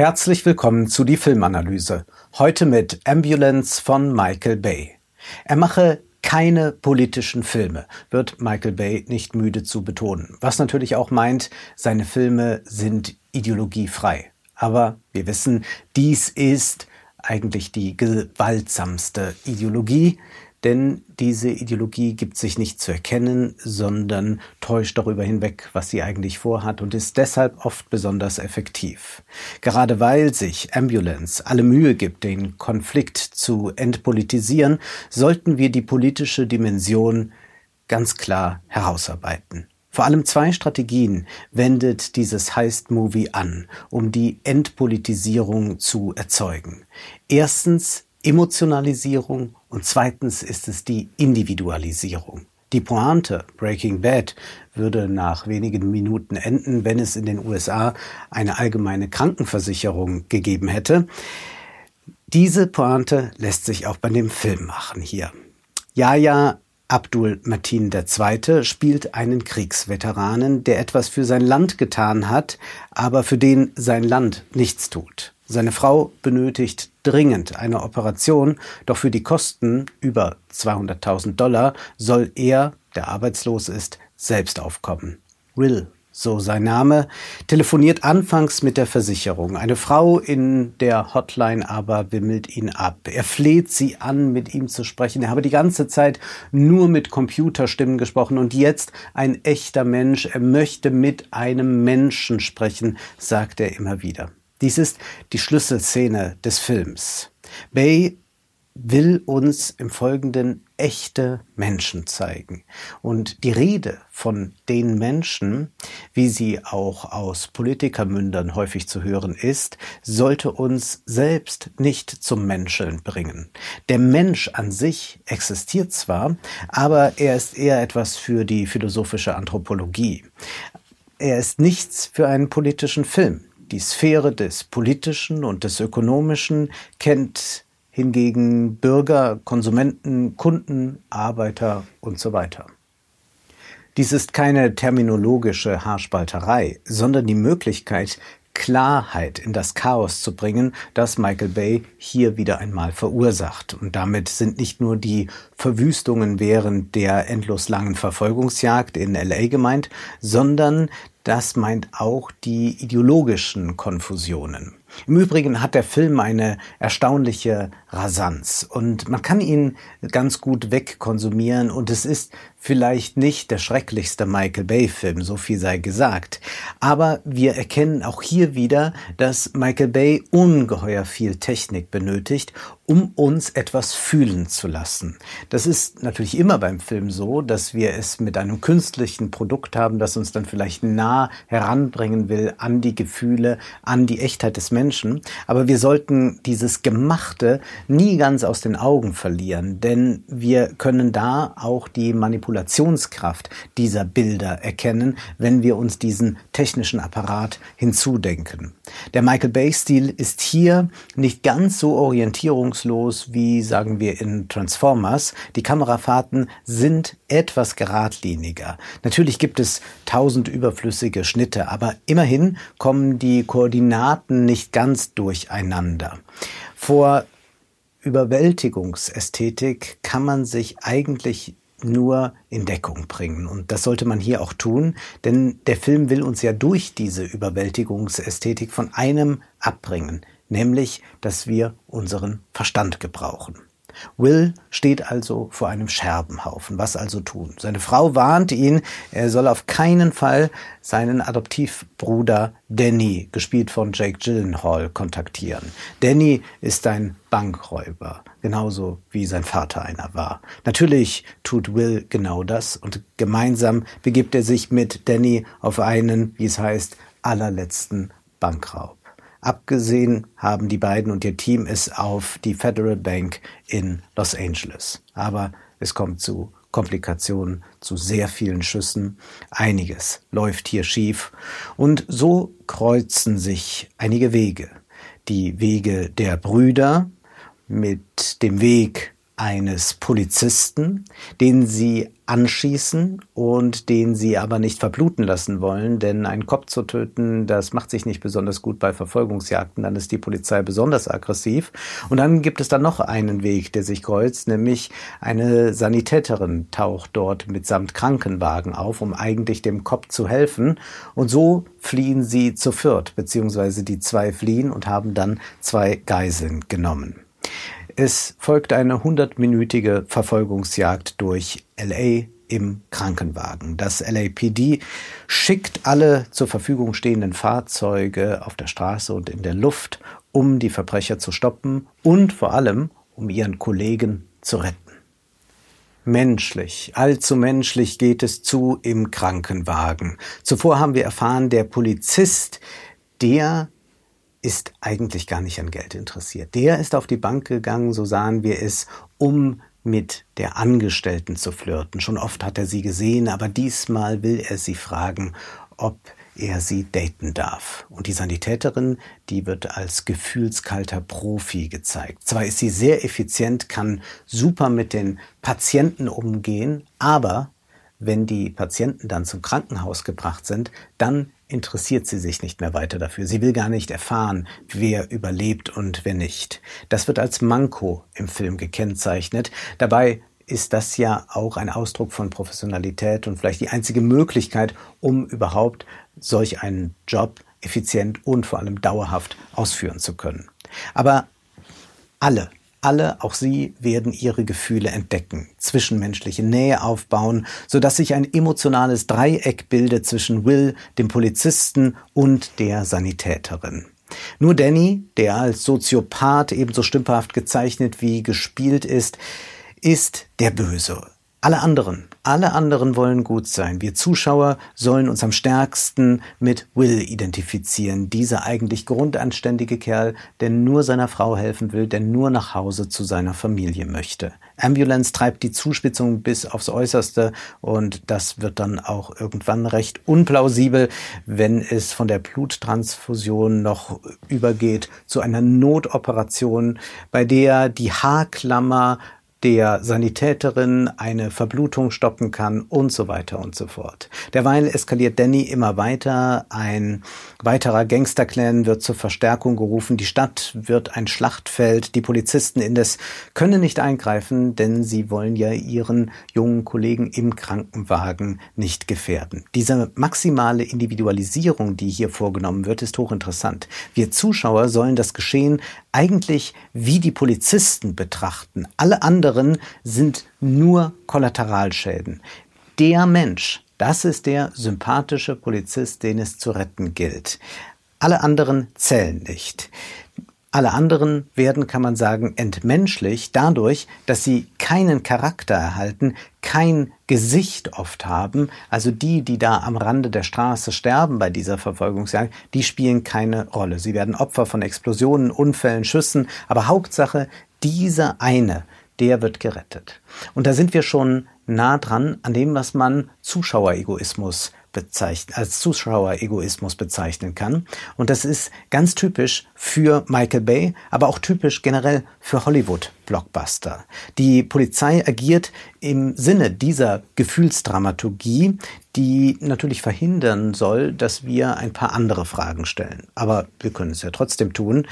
Herzlich willkommen zu die Filmanalyse. Heute mit Ambulance von Michael Bay. Er mache keine politischen Filme, wird Michael Bay nicht müde zu betonen. Was natürlich auch meint, seine Filme sind ideologiefrei. Aber wir wissen, dies ist eigentlich die gewaltsamste Ideologie, denn diese Ideologie gibt sich nicht zu erkennen, sondern täuscht darüber hinweg, was sie eigentlich vorhat und ist deshalb oft besonders effektiv. Gerade weil sich Ambulance alle Mühe gibt, den Konflikt zu entpolitisieren, sollten wir die politische Dimension ganz klar herausarbeiten. Vor allem zwei Strategien wendet dieses Heist-Movie an, um die Entpolitisierung zu erzeugen. Erstens Emotionalisierung und zweitens ist es die Individualisierung. Die Pointe Breaking Bad würde nach wenigen Minuten enden, wenn es in den USA eine allgemeine Krankenversicherung gegeben hätte. Diese Pointe lässt sich auch bei dem Film machen hier. Jaja Abdul Matin II. spielt einen Kriegsveteranen, der etwas für sein Land getan hat, aber für den sein Land nichts tut. Seine Frau benötigt dringend eine Operation, doch für die Kosten über 200.000 Dollar soll er, der arbeitslos ist, selbst aufkommen. Will, so sein Name, telefoniert anfangs mit der Versicherung. Eine Frau in der Hotline aber wimmelt ihn ab. Er fleht sie an, mit ihm zu sprechen. Er habe die ganze Zeit nur mit Computerstimmen gesprochen und jetzt ein echter Mensch. Er möchte mit einem Menschen sprechen, sagt er immer wieder. Dies ist die Schlüsselszene des Films. Bay will uns im Folgenden echte Menschen zeigen. Und die Rede von den Menschen, wie sie auch aus Politikermündern häufig zu hören ist, sollte uns selbst nicht zum Menscheln bringen. Der Mensch an sich existiert zwar, aber er ist eher etwas für die philosophische Anthropologie. Er ist nichts für einen politischen Film. Die Sphäre des Politischen und des Ökonomischen kennt hingegen Bürger, Konsumenten, Kunden, Arbeiter und so weiter. Dies ist keine terminologische Haarspalterei, sondern die Möglichkeit, Klarheit in das Chaos zu bringen, das Michael Bay hier wieder einmal verursacht. Und damit sind nicht nur die Verwüstungen während der endlos langen Verfolgungsjagd in LA gemeint, sondern das meint auch die ideologischen Konfusionen. Im Übrigen hat der Film eine erstaunliche Rasanz und man kann ihn ganz gut wegkonsumieren und es ist vielleicht nicht der schrecklichste Michael Bay-Film, so viel sei gesagt. Aber wir erkennen auch hier wieder, dass Michael Bay ungeheuer viel Technik benötigt, um uns etwas fühlen zu lassen. Das ist natürlich immer beim Film so, dass wir es mit einem künstlichen Produkt haben, das uns dann vielleicht nah heranbringen will an die Gefühle, an die Echtheit des Menschen. Aber wir sollten dieses Gemachte nie ganz aus den Augen verlieren, denn wir können da auch die Manipulationskraft dieser Bilder erkennen, wenn wir uns diesen technischen Apparat hinzudenken. Der Michael Bay-Stil ist hier nicht ganz so orientierungslos wie, sagen wir, in Transformers. Die Kamerafahrten sind etwas geradliniger. Natürlich gibt es tausend überflüssige Schnitte, aber immerhin kommen die Koordinaten nicht ganz durcheinander. Vor Überwältigungsästhetik kann man sich eigentlich nur in Deckung bringen. Und das sollte man hier auch tun, denn der Film will uns ja durch diese Überwältigungsästhetik von einem abbringen, nämlich, dass wir unseren Verstand gebrauchen. Will steht also vor einem Scherbenhaufen. Was also tun? Seine Frau warnt ihn, er soll auf keinen Fall seinen Adoptivbruder Danny, gespielt von Jake Gyllenhaal, kontaktieren. Danny ist ein Bankräuber, genauso wie sein Vater einer war. Natürlich tut Will genau das und gemeinsam begibt er sich mit Danny auf einen, wie es heißt, allerletzten Bankraub. Abgesehen haben die beiden und ihr Team es auf die Federal Bank in Los Angeles. Aber es kommt zu Komplikationen, zu sehr vielen Schüssen. Einiges läuft hier schief. Und so kreuzen sich einige Wege. Die Wege der Brüder mit dem Weg eines Polizisten, den sie anschießen und den sie aber nicht verbluten lassen wollen, denn einen Kopf zu töten, das macht sich nicht besonders gut bei Verfolgungsjagden, dann ist die Polizei besonders aggressiv. Und dann gibt es dann noch einen Weg, der sich kreuzt, nämlich eine Sanitäterin taucht dort mitsamt Krankenwagen auf, um eigentlich dem Kopf zu helfen. Und so fliehen sie zu viert, beziehungsweise die zwei fliehen und haben dann zwei Geiseln genommen. Es folgt eine hundertminütige Verfolgungsjagd durch LA im Krankenwagen. Das LAPD schickt alle zur Verfügung stehenden Fahrzeuge auf der Straße und in der Luft, um die Verbrecher zu stoppen und vor allem, um ihren Kollegen zu retten. Menschlich, allzu menschlich geht es zu im Krankenwagen. Zuvor haben wir erfahren, der Polizist, der ist eigentlich gar nicht an Geld interessiert. Der ist auf die Bank gegangen, so sahen wir es, um mit der Angestellten zu flirten. Schon oft hat er sie gesehen, aber diesmal will er sie fragen, ob er sie daten darf. Und die Sanitäterin, die wird als gefühlskalter Profi gezeigt. Zwar ist sie sehr effizient, kann super mit den Patienten umgehen, aber wenn die Patienten dann zum Krankenhaus gebracht sind, dann interessiert sie sich nicht mehr weiter dafür. Sie will gar nicht erfahren, wer überlebt und wer nicht. Das wird als Manko im Film gekennzeichnet. Dabei ist das ja auch ein Ausdruck von Professionalität und vielleicht die einzige Möglichkeit, um überhaupt solch einen Job effizient und vor allem dauerhaft ausführen zu können. Aber alle alle, auch sie, werden ihre Gefühle entdecken, zwischenmenschliche Nähe aufbauen, sodass sich ein emotionales Dreieck bildet zwischen Will, dem Polizisten und der Sanitäterin. Nur Danny, der als Soziopath ebenso stümperhaft gezeichnet wie gespielt ist, ist der Böse. Alle anderen, alle anderen wollen gut sein. Wir Zuschauer sollen uns am stärksten mit Will identifizieren. Dieser eigentlich grundanständige Kerl, der nur seiner Frau helfen will, der nur nach Hause zu seiner Familie möchte. Ambulance treibt die Zuspitzung bis aufs Äußerste und das wird dann auch irgendwann recht unplausibel, wenn es von der Bluttransfusion noch übergeht zu einer Notoperation, bei der die Haarklammer der Sanitäterin eine Verblutung stoppen kann und so weiter und so fort. Derweil eskaliert Danny immer weiter. Ein weiterer Gangsterclan wird zur Verstärkung gerufen. Die Stadt wird ein Schlachtfeld. Die Polizisten indes können nicht eingreifen, denn sie wollen ja ihren jungen Kollegen im Krankenwagen nicht gefährden. Diese maximale Individualisierung, die hier vorgenommen wird, ist hochinteressant. Wir Zuschauer sollen das Geschehen eigentlich wie die Polizisten betrachten. Alle anderen sind nur Kollateralschäden. Der Mensch, das ist der sympathische Polizist, den es zu retten gilt. Alle anderen zählen nicht. Alle anderen werden, kann man sagen, entmenschlich dadurch, dass sie keinen Charakter erhalten, kein Gesicht oft haben. Also die, die da am Rande der Straße sterben bei dieser Verfolgungsjagd, die spielen keine Rolle. Sie werden Opfer von Explosionen, Unfällen, Schüssen, aber Hauptsache, dieser eine, der wird gerettet. Und da sind wir schon nah dran an dem, was man Zuschaueregoismus bezeichnen, als Zuschaueregoismus bezeichnen kann. Und das ist ganz typisch für Michael Bay, aber auch typisch generell für Hollywood-Blockbuster. Die Polizei agiert im Sinne dieser Gefühlsdramaturgie, die natürlich verhindern soll, dass wir ein paar andere Fragen stellen. Aber wir können es ja trotzdem tun.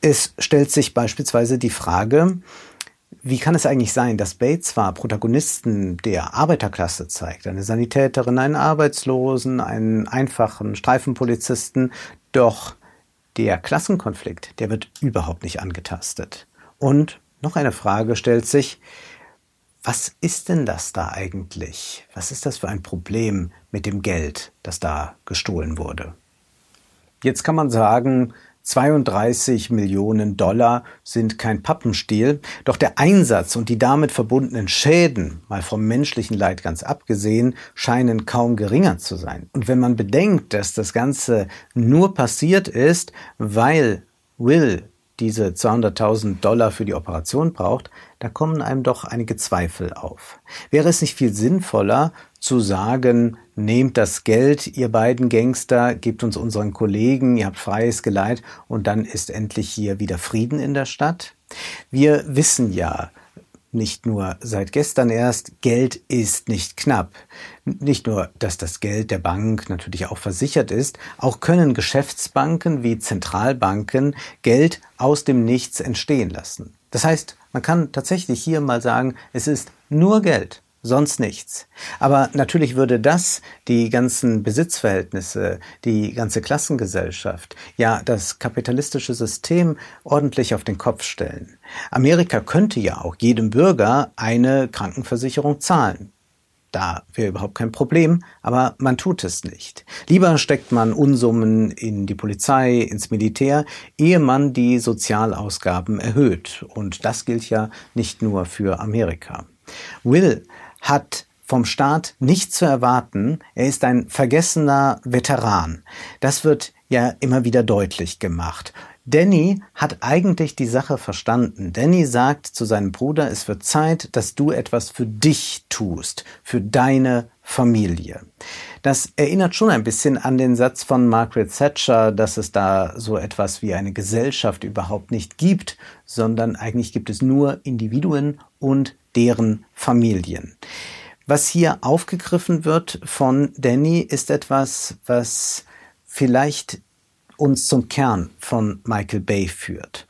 Es stellt sich beispielsweise die Frage, wie kann es eigentlich sein, dass Bates zwar Protagonisten der Arbeiterklasse zeigt, eine Sanitäterin, einen Arbeitslosen, einen einfachen Streifenpolizisten, doch der Klassenkonflikt, der wird überhaupt nicht angetastet. Und noch eine Frage stellt sich, was ist denn das da eigentlich? Was ist das für ein Problem mit dem Geld, das da gestohlen wurde? Jetzt kann man sagen, 32 Millionen Dollar sind kein Pappenstiel, doch der Einsatz und die damit verbundenen Schäden, mal vom menschlichen Leid ganz abgesehen, scheinen kaum geringer zu sein. Und wenn man bedenkt, dass das Ganze nur passiert ist, weil Will diese 200.000 Dollar für die Operation braucht, da kommen einem doch einige Zweifel auf. Wäre es nicht viel sinnvoller zu sagen, nehmt das Geld, ihr beiden Gangster, gebt uns unseren Kollegen, ihr habt freies Geleit und dann ist endlich hier wieder Frieden in der Stadt? Wir wissen ja, nicht nur seit gestern erst, Geld ist nicht knapp. Nicht nur, dass das Geld der Bank natürlich auch versichert ist, auch können Geschäftsbanken wie Zentralbanken Geld aus dem Nichts entstehen lassen. Das heißt, man kann tatsächlich hier mal sagen, es ist nur Geld sonst nichts. Aber natürlich würde das die ganzen Besitzverhältnisse, die ganze Klassengesellschaft, ja das kapitalistische System ordentlich auf den Kopf stellen. Amerika könnte ja auch jedem Bürger eine Krankenversicherung zahlen. Da wäre überhaupt kein Problem, aber man tut es nicht. Lieber steckt man Unsummen in die Polizei, ins Militär, ehe man die Sozialausgaben erhöht. Und das gilt ja nicht nur für Amerika. Will hat vom Staat nichts zu erwarten. Er ist ein vergessener Veteran. Das wird ja immer wieder deutlich gemacht. Danny hat eigentlich die Sache verstanden. Danny sagt zu seinem Bruder, es wird Zeit, dass du etwas für dich tust, für deine Familie. Das erinnert schon ein bisschen an den Satz von Margaret Thatcher, dass es da so etwas wie eine Gesellschaft überhaupt nicht gibt, sondern eigentlich gibt es nur Individuen und deren Familien. Was hier aufgegriffen wird von Danny ist etwas, was vielleicht uns zum Kern von Michael Bay führt.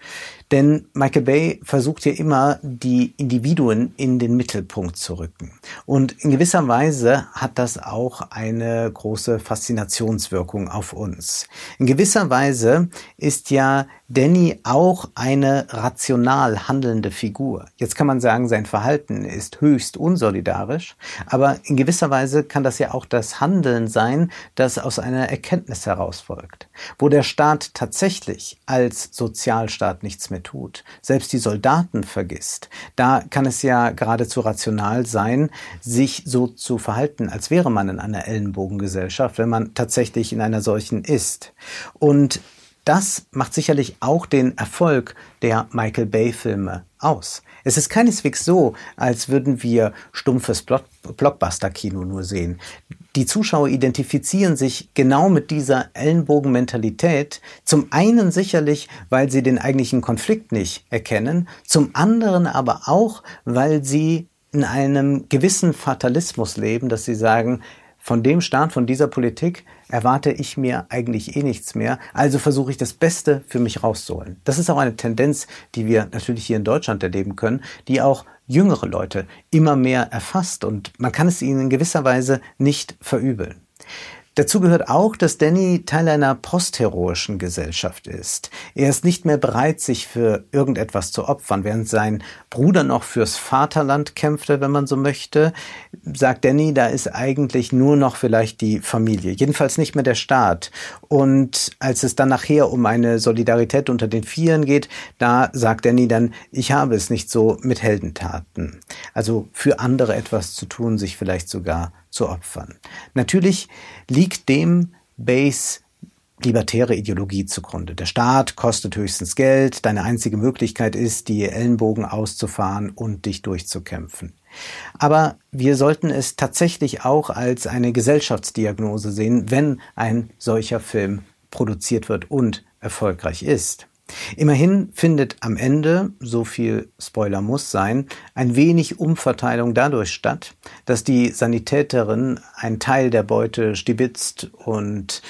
Denn Michael Bay versucht ja immer, die Individuen in den Mittelpunkt zu rücken. Und in gewisser Weise hat das auch eine große Faszinationswirkung auf uns. In gewisser Weise ist ja Danny auch eine rational handelnde Figur. Jetzt kann man sagen, sein Verhalten ist höchst unsolidarisch, aber in gewisser Weise kann das ja auch das Handeln sein, das aus einer Erkenntnis heraus folgt, wo der Staat tatsächlich als Sozialstaat nichts mehr tut, selbst die Soldaten vergisst. Da kann es ja geradezu rational sein, sich so zu verhalten, als wäre man in einer Ellenbogengesellschaft, wenn man tatsächlich in einer solchen ist. Und das macht sicherlich auch den Erfolg der Michael Bay-Filme aus. Es ist keineswegs so, als würden wir stumpfes Blockbuster-Kino nur sehen. Die Zuschauer identifizieren sich genau mit dieser Ellenbogenmentalität. Zum einen sicherlich, weil sie den eigentlichen Konflikt nicht erkennen, zum anderen aber auch, weil sie in einem gewissen Fatalismus leben, dass sie sagen, von dem Staat, von dieser Politik erwarte ich mir eigentlich eh nichts mehr. Also versuche ich das Beste für mich rauszuholen. Das ist auch eine Tendenz, die wir natürlich hier in Deutschland erleben können, die auch jüngere Leute immer mehr erfasst und man kann es ihnen in gewisser Weise nicht verübeln. Dazu gehört auch, dass Danny Teil einer postheroischen Gesellschaft ist. Er ist nicht mehr bereit, sich für irgendetwas zu opfern. Während sein Bruder noch fürs Vaterland kämpfte, wenn man so möchte, sagt Danny, da ist eigentlich nur noch vielleicht die Familie. Jedenfalls nicht mehr der Staat. Und als es dann nachher um eine Solidarität unter den Vieren geht, da sagt Danny dann, ich habe es nicht so mit Heldentaten. Also für andere etwas zu tun, sich vielleicht sogar zu opfern. Natürlich liegt dem Base libertäre Ideologie zugrunde. Der Staat kostet höchstens Geld, deine einzige Möglichkeit ist, die Ellenbogen auszufahren und dich durchzukämpfen. Aber wir sollten es tatsächlich auch als eine Gesellschaftsdiagnose sehen, wenn ein solcher Film produziert wird und erfolgreich ist. Immerhin findet am Ende, so viel Spoiler muss sein, ein wenig Umverteilung dadurch statt, dass die Sanitäterin einen Teil der Beute stibitzt und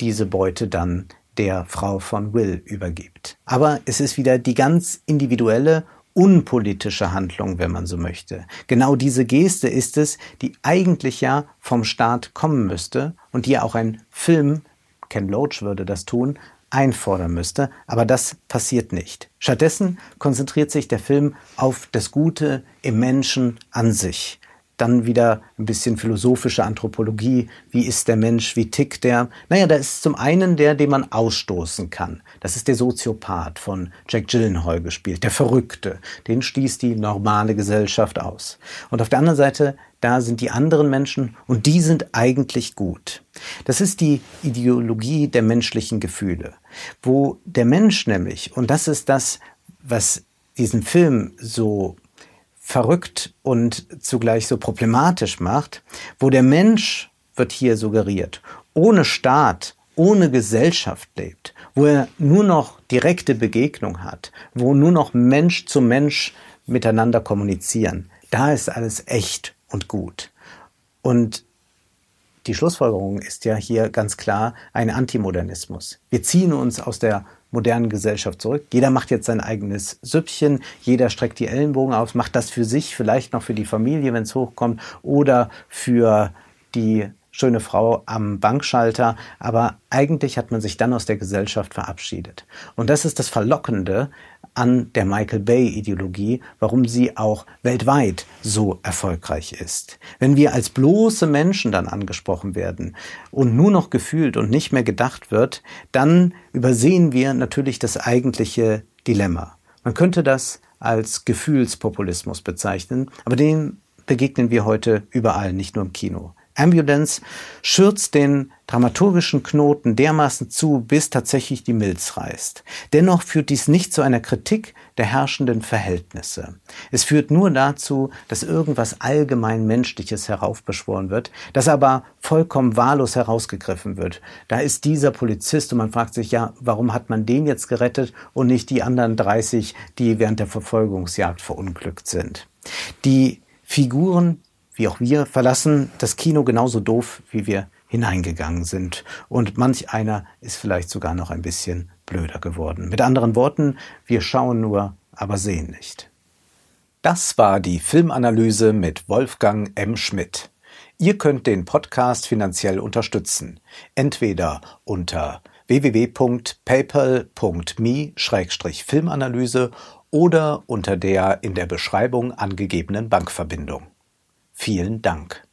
diese Beute dann der Frau von Will übergibt. Aber es ist wieder die ganz individuelle, unpolitische Handlung, wenn man so möchte. Genau diese Geste ist es, die eigentlich ja vom Staat kommen müsste und die ja auch ein Film, Ken Loach würde das tun, einfordern müsste, aber das passiert nicht. Stattdessen konzentriert sich der Film auf das Gute im Menschen an sich. Dann wieder ein bisschen philosophische Anthropologie. Wie ist der Mensch? Wie tickt der? Naja, da ist zum einen der, den man ausstoßen kann. Das ist der Soziopath von Jack Gyllenhaal gespielt, der Verrückte. Den stieß die normale Gesellschaft aus. Und auf der anderen Seite, da sind die anderen Menschen und die sind eigentlich gut. Das ist die Ideologie der menschlichen Gefühle, wo der Mensch nämlich, und das ist das, was diesen Film so verrückt und zugleich so problematisch macht, wo der Mensch, wird hier suggeriert, ohne Staat, ohne Gesellschaft lebt, wo er nur noch direkte Begegnung hat, wo nur noch Mensch zu Mensch miteinander kommunizieren, da ist alles echt und gut. Und die Schlussfolgerung ist ja hier ganz klar ein Antimodernismus. Wir ziehen uns aus der modernen Gesellschaft zurück. Jeder macht jetzt sein eigenes Süppchen, jeder streckt die Ellenbogen aus, macht das für sich, vielleicht noch für die Familie, wenn es hochkommt, oder für die schöne Frau am Bankschalter, aber eigentlich hat man sich dann aus der Gesellschaft verabschiedet. Und das ist das Verlockende an der Michael Bay-Ideologie, warum sie auch weltweit so erfolgreich ist. Wenn wir als bloße Menschen dann angesprochen werden und nur noch gefühlt und nicht mehr gedacht wird, dann übersehen wir natürlich das eigentliche Dilemma. Man könnte das als Gefühlspopulismus bezeichnen, aber dem begegnen wir heute überall, nicht nur im Kino. Ambulance schürzt den dramaturgischen Knoten dermaßen zu, bis tatsächlich die Milz reißt. Dennoch führt dies nicht zu einer Kritik der herrschenden Verhältnisse. Es führt nur dazu, dass irgendwas allgemein Menschliches heraufbeschworen wird, das aber vollkommen wahllos herausgegriffen wird. Da ist dieser Polizist und man fragt sich ja, warum hat man den jetzt gerettet und nicht die anderen 30, die während der Verfolgungsjagd verunglückt sind. Die Figuren wie auch wir, verlassen das Kino genauso doof, wie wir hineingegangen sind. Und manch einer ist vielleicht sogar noch ein bisschen blöder geworden. Mit anderen Worten, wir schauen nur, aber sehen nicht. Das war die Filmanalyse mit Wolfgang M. Schmidt. Ihr könnt den Podcast finanziell unterstützen. Entweder unter www.paypal.me-filmanalyse oder unter der in der Beschreibung angegebenen Bankverbindung. Vielen Dank.